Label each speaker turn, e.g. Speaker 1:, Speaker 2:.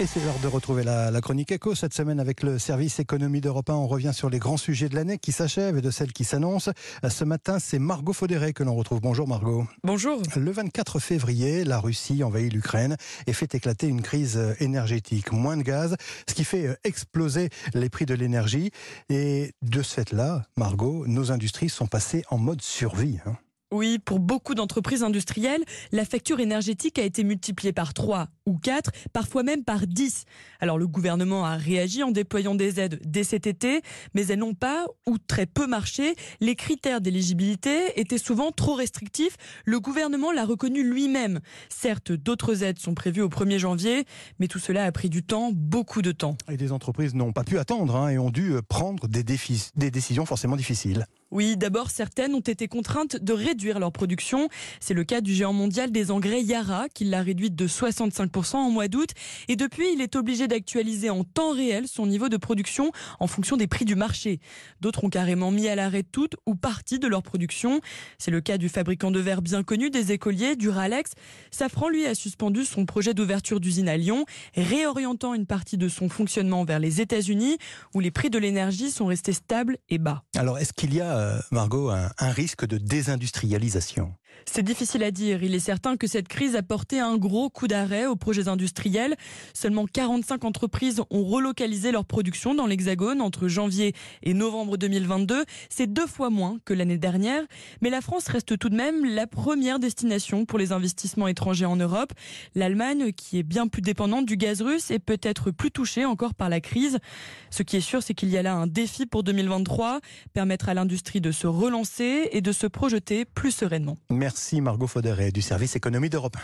Speaker 1: Et c'est l'heure de retrouver la, chronique éco cette semaine avec le service économie d'Europe 1. On revient sur les grands sujets de l'année qui s'achèvent et de celles qui s'annoncent. Ce matin, c'est Margot Faudéré que l'on retrouve. Bonjour Margot.
Speaker 2: Bonjour.
Speaker 1: Le 24 février, la Russie envahit l'Ukraine et fait éclater une crise énergétique. Moins de gaz, ce qui fait exploser les prix de l'énergie. Et de ce fait-là, Margot, nos industries sont passées en mode survie.
Speaker 2: Hein. Oui, pour beaucoup d'entreprises industrielles, la facture énergétique a été multipliée par 3 ou 4, parfois même par 10. Alors le gouvernement a réagi en déployant des aides dès cet été, mais elles n'ont pas ou très peu marché. Les critères d'éligibilité étaient souvent trop restrictifs. Le gouvernement l'a reconnu lui-même. Certes, d'autres aides sont prévues au 1er janvier, mais tout cela a pris du temps, beaucoup de temps.
Speaker 1: Et des entreprises n'ont pas pu attendre hein, et ont dû prendre des, des décisions forcément difficiles.
Speaker 2: Oui, d'abord, certaines ont été contraintes de réduire leur production. C'est le cas du géant mondial des engrais Yara, qui l'a réduite de 65% en mois d'août. Et depuis, il est obligé d'actualiser en temps réel son niveau de production en fonction des prix du marché. D'autres ont carrément mis à l'arrêt toute ou partie de leur production. C'est le cas du fabricant de verre bien connu des écoliers, Duralex. Safran, lui, a suspendu son projet d'ouverture d'usine à Lyon, réorientant une partie de son fonctionnement vers les États-Unis, où les prix de l'énergie sont restés stables et bas.
Speaker 1: Alors, est-ce qu'il y a euh, Margot, un, risque de désindustrialisation matérialisation
Speaker 2: c'est difficile à dire. Il est certain que cette crise a porté un gros coup d'arrêt aux projets industriels. Seulement 45 entreprises ont relocalisé leur production dans l'Hexagone entre janvier et novembre 2022. C'est deux fois moins que l'année dernière. Mais la France reste tout de même la première destination pour les investissements étrangers en Europe. L'Allemagne, qui est bien plus dépendante du gaz russe, est peut-être plus touchée encore par la crise. Ce qui est sûr, c'est qu'il y a là un défi pour 2023, permettre à l'industrie de se relancer et de se projeter plus sereinement.
Speaker 1: Merci Margot Fauderet du service économie d'Europe